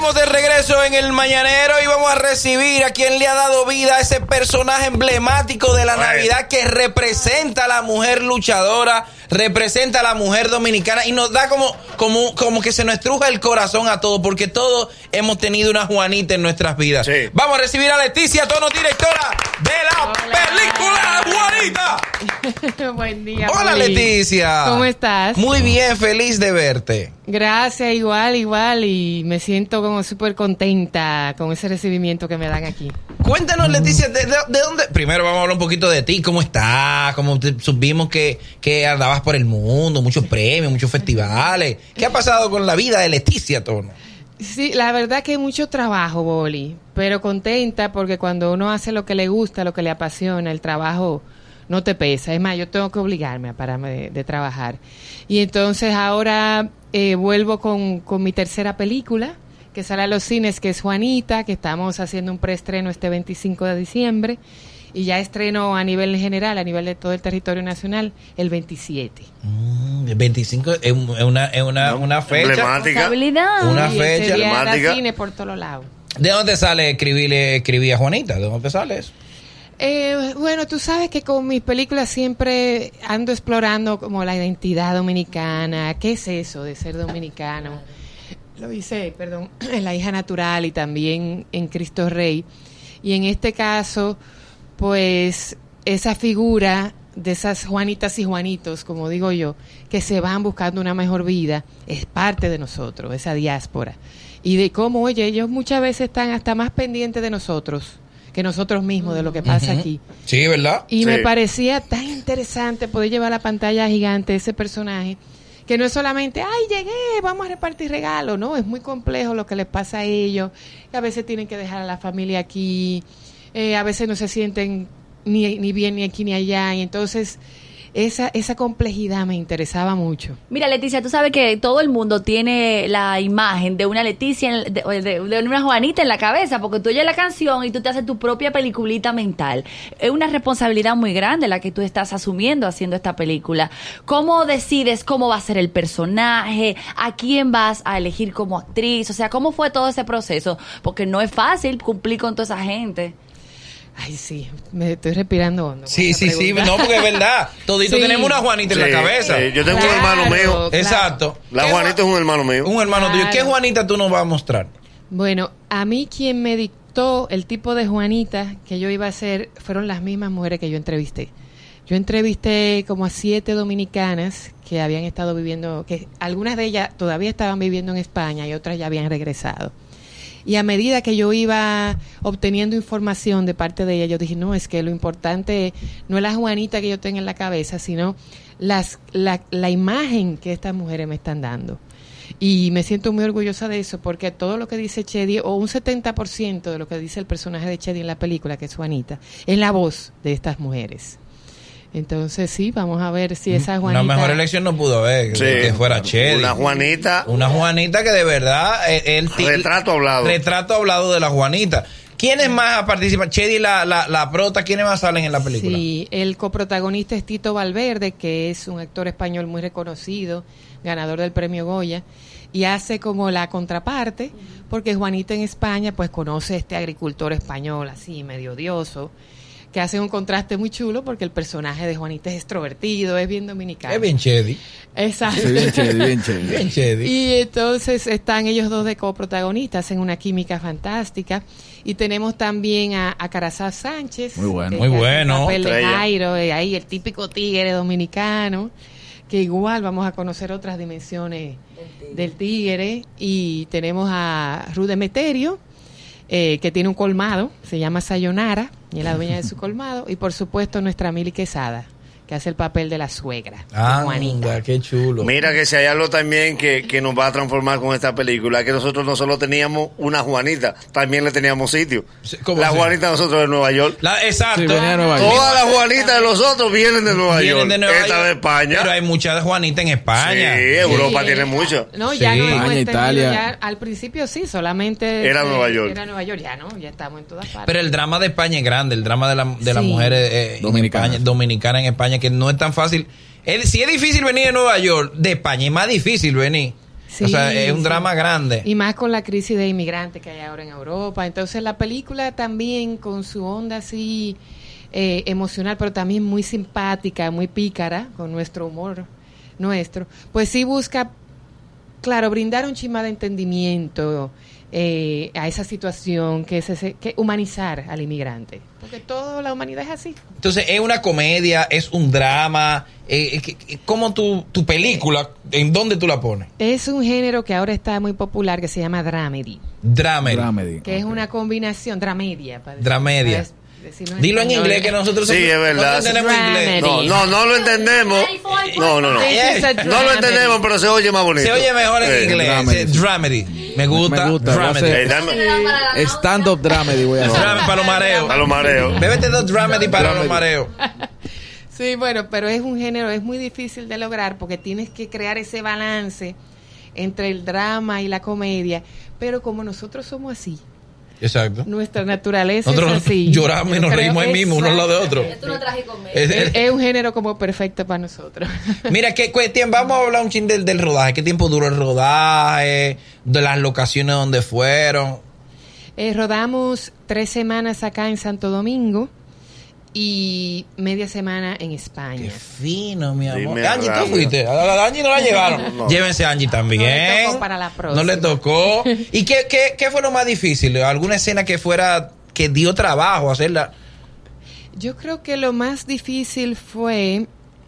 estamos de regreso en el Mañanero y vamos a recibir a quien le ha dado vida a ese personaje emblemático de la Navidad que representa a la mujer luchadora, representa a la mujer dominicana y nos da como, como, como que se nos estruja el corazón a todos porque todos hemos tenido una Juanita en nuestras vidas. Sí. Vamos a recibir a Leticia Tono, directora de la Hola. película. Buen día. Hola. Leticia. ¿Cómo estás? Muy bien, feliz de verte. Gracias, igual, igual. Y me siento como súper contenta con ese recibimiento que me dan aquí. Cuéntanos, Leticia, ¿de, de- de dónde? Primero vamos a hablar un poquito de ti, ¿cómo estás? Como te- supimos que, que andabas por el mundo, muchos premios, muchos festivales. ¿Qué ha pasado con la vida de Leticia Tono? Sí, la verdad que mucho trabajo, Boli, pero contenta porque cuando uno hace lo que le gusta, lo que le apasiona, el trabajo no te pesa. Es más, yo tengo que obligarme a pararme de, de trabajar. Y entonces ahora eh, vuelvo con, con mi tercera película, que sale a los cines, que es Juanita, que estamos haciendo un preestreno este 25 de diciembre. Y ya estreno a nivel general, a nivel de todo el territorio nacional, el 27. Mm, el 25 es un- es una, es una, una fecha. Emblemática. Una fecha emblemática. cine por todos lados. ¿De dónde sale escribirle, escribir a Juanita? ¿De dónde sale eso? Eh, bueno, tú sabes que con mis películas siempre ando explorando como la identidad dominicana, qué es eso de ser dominicano. Lo hice, perdón, en La hija natural y también en Cristo Rey. Y en este caso, pues esa figura de esas Juanitas y Juanitos, como digo yo, que se van buscando una mejor vida, es parte de nosotros, esa diáspora. Y de cómo, oye, ellos muchas veces están hasta más pendientes de nosotros que nosotros mismos, de lo que pasa aquí. Sí, ¿verdad? Y Sí. me parecía tan interesante poder llevar a la pantalla gigante ese personaje, que no es solamente, ay, llegué, vamos a repartir regalos, no, es muy complejo lo que les pasa a ellos, que a veces tienen que dejar a la familia aquí, eh, a veces no se sienten ni, ni bien ni aquí ni allá, y entonces esa, esa complejidad me interesaba mucho. Mira, Leticia, tú sabes que todo el mundo tiene la imagen de una Leticia, de una Juanita en la cabeza, porque tú oyes la canción y tú te haces tu propia peliculita mental. Es una responsabilidad muy grande la que tú estás asumiendo haciendo esta película. ¿Cómo decides cómo va a ser el personaje? ¿A quién vas a elegir como actriz? O sea, ¿cómo fue todo ese proceso? Porque no es fácil cumplir con toda esa gente. Ay, sí, me estoy respirando hondo. Sí, sí, sí, no, porque es verdad. Todito Sí. tenemos una Juanita en la cabeza. sí, yo tengo un Claro, hermano mío. claro. Exacto. La ¿Qué Juanita es un hermano mío. Un hermano tuyo. ¿Qué Claro. Juanita tú nos vas a mostrar? Bueno, a mí quien me dictó el tipo de Juanita que yo iba a hacer fueron las mismas mujeres que yo entrevisté. Yo entrevisté como a siete dominicanas que habían estado viviendo, que algunas de ellas todavía estaban viviendo en España y otras ya habían regresado. Y a medida que yo iba obteniendo información de parte de ella, yo dije, no, es que lo importante no es la Juanita que yo tengo en la cabeza, sino las, la, la imagen que estas mujeres me están dando. Y me siento muy orgullosa de eso, porque todo lo que dice Chedi, o un 70% de lo que dice el personaje de Chedi en la película, que es Juanita, es la voz de estas mujeres. Entonces, sí, vamos a ver si esa Juanita... Una mejor elección no pudo haber. Sí. Que fuera Chedi. Una Juanita. Una Juanita que de verdad. eh, el ti- Retrato hablado. Retrato hablado de la Juanita. ¿Quiénes más participan? Chedi, la, la, la prota, ¿quiénes más salen en la película? Sí, el coprotagonista es Tito Valverde, que es un actor español muy reconocido, ganador del premio Goya, y hace como la contraparte, porque Juanita en España pues conoce a este agricultor español así, medio odioso, que hace un contraste muy chulo porque el personaje de Juanita es extrovertido, es bien dominicano. Es bien Chedi. Exacto. Sí, bien chévere, bien Chedi. Y entonces están ellos dos de coprotagonistas, hacen una química fantástica. Y tenemos también a, a Carazá Sánchez. Muy bueno. Muy bueno. papel de. Jairo, eh, ahí el típico tigre dominicano. Que igual vamos a conocer otras dimensiones del tigre. Y tenemos a Rude Meterio, eh, que tiene un colmado, se llama Sayonara, y la dueña de su colmado. Y por supuesto nuestra Mili Quesada, que hace el papel de la suegra, de Juanita. Qué chulo. Mira que si hay algo también que, que nos va a transformar con esta película, es que nosotros no solo teníamos una Juanita, también le teníamos sitio. Sí, ¿cómo La así? Juanita de nosotros de Nueva York. La- exacto. Sí, venía de Nueva York. Todas las Juanitas de los otros vienen de Nueva Vienen York. de Nueva Esta York, de España. Pero hay muchas Juanitas en España. Sí, Europa Sí, tiene eh, mucho. No, ya Sí. no España, Italia. ya al principio sí, solamente Era eh, Nueva York. Era Nueva York, ya no, ya estamos en todas partes. Pero el drama de España es grande, el drama de, la, de las mujeres eh, en. España, dominicanas en España, que no es tan fácil. El- si es difícil venir de Nueva York, de España es más difícil venir. Sí, o sea, es un sí. drama grande. Y más con la crisis de inmigrantes que hay ahora en Europa. Entonces la película también con su onda así eh, emocional, pero también muy simpática, muy pícara, con nuestro humor nuestro, pues sí busca, claro, brindar un chima de entendimiento eh, a esa situación, que es ese, que humanizar al inmigrante. Porque toda la humanidad es así. Entonces, es una comedia, es un drama. Eh, eh, ¿Cómo tu, tu película, en dónde tú la pones? Es un género que ahora está muy popular que se llama dramedy, Dramedy. Dramedy. que es una combinación, dramedia. para decir- Dilo en inglés que nosotros Sí, es verdad. no entendemos inglés. No, no, no lo entendemos. No, no, no. No lo entendemos, pero se oye más bonito. Se oye mejor en inglés. dramedy. Me gusta. Me gusta, Dramedy. Stand-up dramedy voy a hacer. Dramedy para los mareos. A los mareos. Bébete dos dramedy para los mareos. Sí, bueno, pero es un género, es muy difícil de lograr porque tienes que crear ese balance entre el drama y la comedia, pero como nosotros somos así, Exacto. nuestra naturaleza Nosotros es así. lloramos y nos reímos ahí mismo, uno al lado de otro. Es- Es, es- es un género como perfecto para nosotros. Mira, ¿qué, qué tiempo? vamos a hablar un chin del, del rodaje. ¿Qué tiempo duró el rodaje? De las locaciones donde fueron. Eh, rodamos tres semanas acá en Santo Domingo y media semana en Qué España. fino, mi amor. Dime Angie, ¿tú fuiste? A Angie no la llevaron. No. Llévense a Angie también. No le tocó para la próxima. No le tocó. ¿Y qué, qué, qué fue lo más difícil? ¿Alguna escena que fuera, que dio trabajo hacerla? Yo creo que lo más difícil fue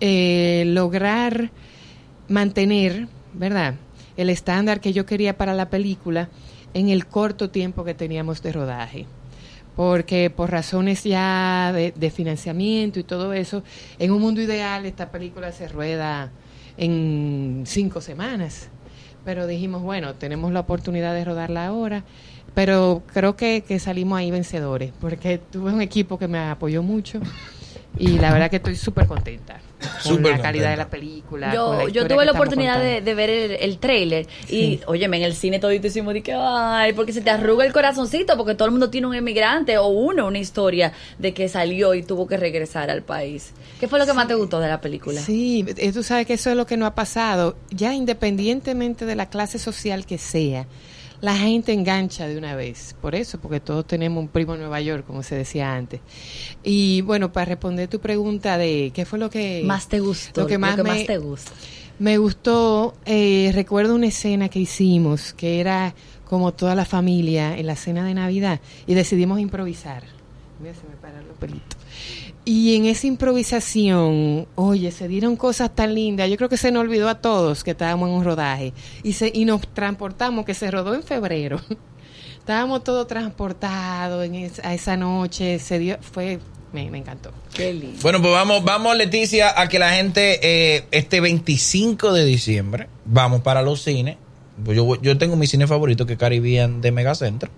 eh, lograr mantener, ¿verdad? El estándar que yo quería para la película en el corto tiempo que teníamos de rodaje. Porque por razones ya de, financiamiento y todo eso, en un mundo ideal esta película se rueda en cinco semanas. Pero dijimos, bueno, tenemos la oportunidad de rodarla ahora. Pero creo que, que salimos ahí vencedores, porque tuve un equipo que me apoyó mucho y la verdad que estoy súper contenta con la calidad contenta. de la película. con Yo, la yo tuve la oportunidad de, ver el, el trailer y, óyeme, en el cine todito hicimos de que, ay, porque se te arruga el corazoncito, porque todo el mundo tiene un emigrante o uno, una historia de que salió y tuvo que regresar al país. ¿Qué fue lo que más te gustó de la película? Sí, eh, tú sabes que eso es lo que no ha pasado. Ya independientemente de la clase social que sea, la gente engancha de una vez. Por eso, porque todos tenemos un primo en Nueva York, como se decía antes. Y bueno, para responder tu pregunta de qué fue lo que Más te gustó, lo que más, me, te gusta. me gustó, eh, recuerdo una escena que hicimos que era como toda la familia en la cena de Navidad y decidimos improvisar. Mira, se me paran los pelitos. Y en esa improvisación, oye, se dieron cosas tan lindas. Yo creo que se nos olvidó a todos que estábamos en un rodaje y, se, y nos transportamos, que se rodó en febrero. Estábamos todos transportados en esa, a esa noche. Se dio, fue, me, me encantó. Qué lindo. Bueno, pues vamos, vamos Leticia, a que la gente eh, este 25 de diciembre vamos para los cines. Pues yo, voy- yo tengo mi cine favorito que es Caribbean de Megacentro.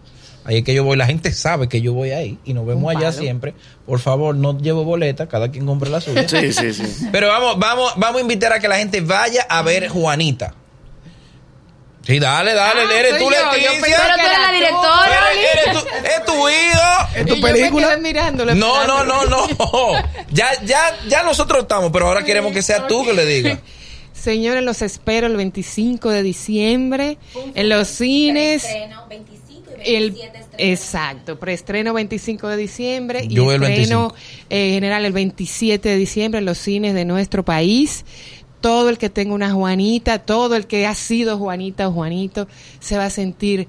Ahí es que yo voy, la gente sabe que yo voy ahí y nos vemos allá siempre. Por favor, no llevo boleta, cada quien compre la suya. Sí, sí, sí. Pero vamos, vamos, vamos a invitar a que la gente vaya a ver Juanita. Sí, dale, dale, Ah, eres tú, yo, yo Leticia. pensé Pero tú eres la tú. directora. Eres- eres tú- es tu hijo. ¿Es tu Y yo me película? mirándolo, No, no, no, no. Ya, ya, ya nosotros estamos, pero ahora queremos que sea tú que le digas. Señores, los espero el 25 de diciembre en los cines. El, exacto, preestreno 25 de diciembre y Yo el estreno eh, general el 27 de diciembre en los cines de nuestro país. Todo el que tenga una Juanita, todo el que ha sido Juanita o Juanito, se va a sentir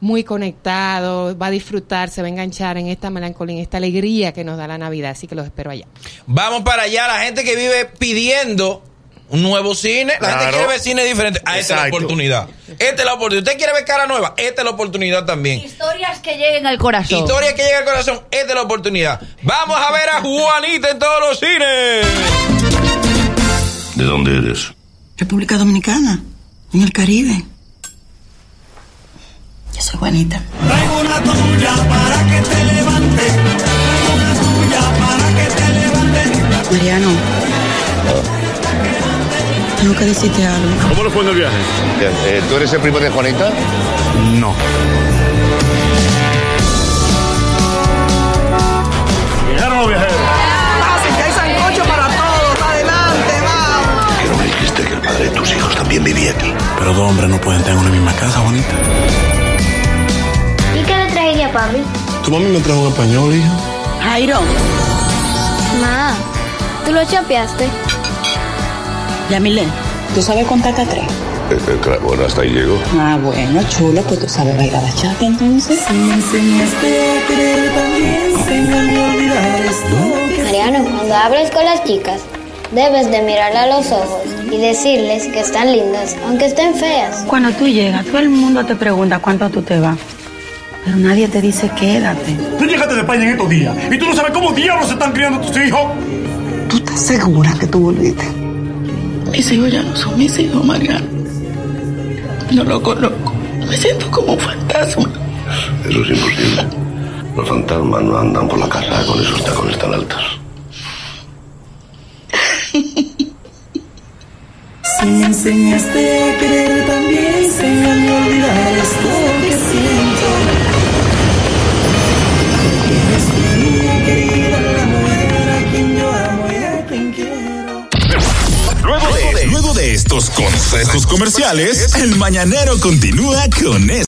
muy conectado, va a disfrutar, se va a enganchar en esta melancolía, en esta alegría que nos da la Navidad. Así que los espero allá. Vamos para allá, la gente que vive pidiendo un nuevo cine, la gente quiere ver cine diferente. Ah, esta es la oportunidad. Esta es la oportunidad. Usted quiere ver cara nueva, esta es la oportunidad también. Historias que lleguen al corazón. Historia que llega al corazón, esta es la oportunidad. Vamos a ver a Juanita en todos los cines. ¿De dónde eres? República Dominicana, en el Caribe. Yo soy Juanita. Traigo una tuya para que te levante. Traigo una tuya para que te levante. Mariano, tengo que decirte algo. ¿Cómo le fue en el viaje? Eh, ¿Tú eres el primo de Juanita? No. Llegaron los viajeros. Así que hay sancocho para todos. Adelante, vamos. Que no me dijiste que el padre de tus hijos también vivía aquí. Pero dos hombres no pueden estar en una misma casa, Juanita. ¿Y qué le traería papi? Tu mami me trajo un español, hija. Jairo. Ma, ¿tú lo chapeaste? Yamile, ¿tú sabes contar hasta tres? Eh, claro, bueno, hasta ahí llego. Ah, bueno, chulo, pues tú sabes bailar bachata entonces. Mariano, cuando hables con las chicas, debes de mirarle a los ojos y decirles que están lindas, aunque estén feas. Cuando tú llegas, todo el mundo te pregunta cuánto tú te vas. Pero nadie te dice quédate. Tú llegaste de España en estos días y tú no sabes cómo diablos se están criando tus hijos. ¿Tú estás segura que tú volviste? Mis hijos ya no son mis hijos, Mariano. No lo conozco. Me siento como un fantasma. Eso es imposible. Los fantasmas no andan por la casa con esos tacones tan altos. Si me enseñaste a querer también, enséñame a olvidar estos consejos comerciales, el mañanero continúa con